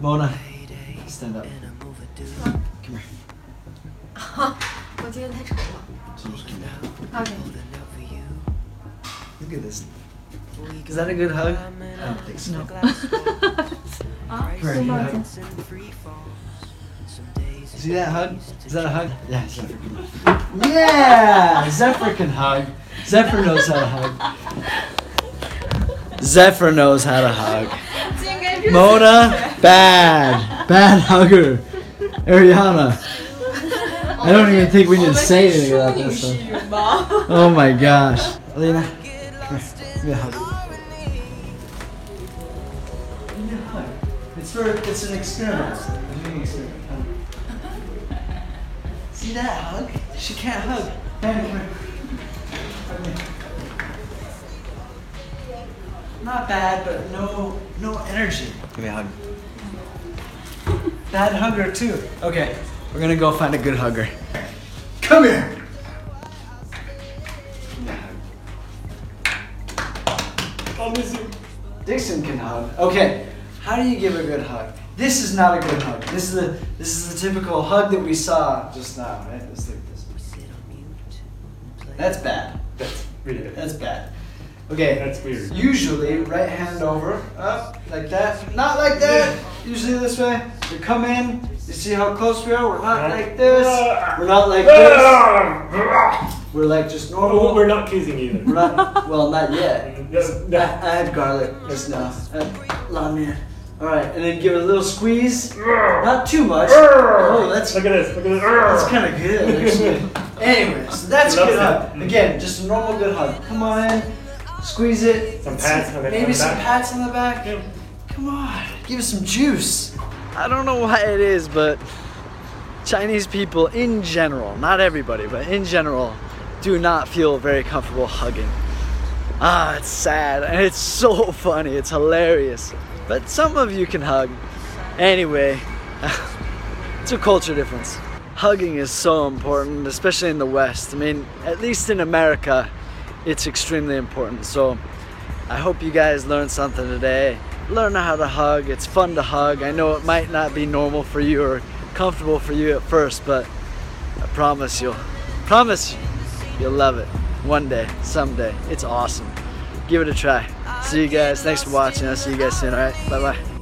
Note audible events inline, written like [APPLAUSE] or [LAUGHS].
Mona, stand up. Come here. 我今天太丑了。 So just come down. OK。 Look at this. Is that a good hug? I don't think so. 啊， Where 拥 you 抱 hug? 见。 See that hug? Is that a hug? Yeah, Zephyr can. Yeah, Zephyr can hug. Zephyr knows how to hug. [LAUGHS] Zephyr knows how to hug. Mona, bad. Bad hugger. Ariana. I don't even think we need to say anything about this one. Oh my gosh. Alina, come here. Give me a hug. It's for, it's an experiment. See that hug? She can't hug. Come here. Not bad, but no no energy. Give me a hug. Bad hugger too. Okay, we're gonna go find a good hugger. Come here. Give me a hug. I'll miss you. Dixon can hug. Okay, how do you give a good hug? This is not a good hug. This is the this is the typical hug that we saw just now, right? It's like this. That's bad. That's really good. That's bad. Okay. That's weird. Usually, right hand over, up, like that. Not like that. Usually this way. We come in. You see how close we are? We're not like this. We're not like this. We're like just normal. we're not kissing either. We're not. Well, not yet. [LAUGHS] I, no. I had garlic just now. I lamia. All right, and then give it a little squeeze. Not too much. Oh, that's Look at this. Look at this. that's kind of good actually. anyway, so that's a good hug. Mm-hmm. Again, just a normal good hug. Come on in, squeeze it. Some Let's pats see. Maybe some back. pats on the back. Yeah. Come on, give us some juice. I don't know why it is, but Chinese people in general, not everybody, but in general, do not feel very comfortable hugging. Ah, it's sad and it's [LAUGHS] so funny. It's hilarious. But some of you can hug. Anyway, [LAUGHS] it's a culture difference. Hugging is so important, especially in the West. I mean, at least in America, it's extremely important. So I hope you guys learned something today. Learn how to hug. It's fun to hug. I know it might not be normal for you or comfortable for you at first, but I promise you'll promise you'll love it one day, someday. It's awesome. Give it a try. See you guys. Thanks for watching. I'll see you guys soon. All right. Bye bye.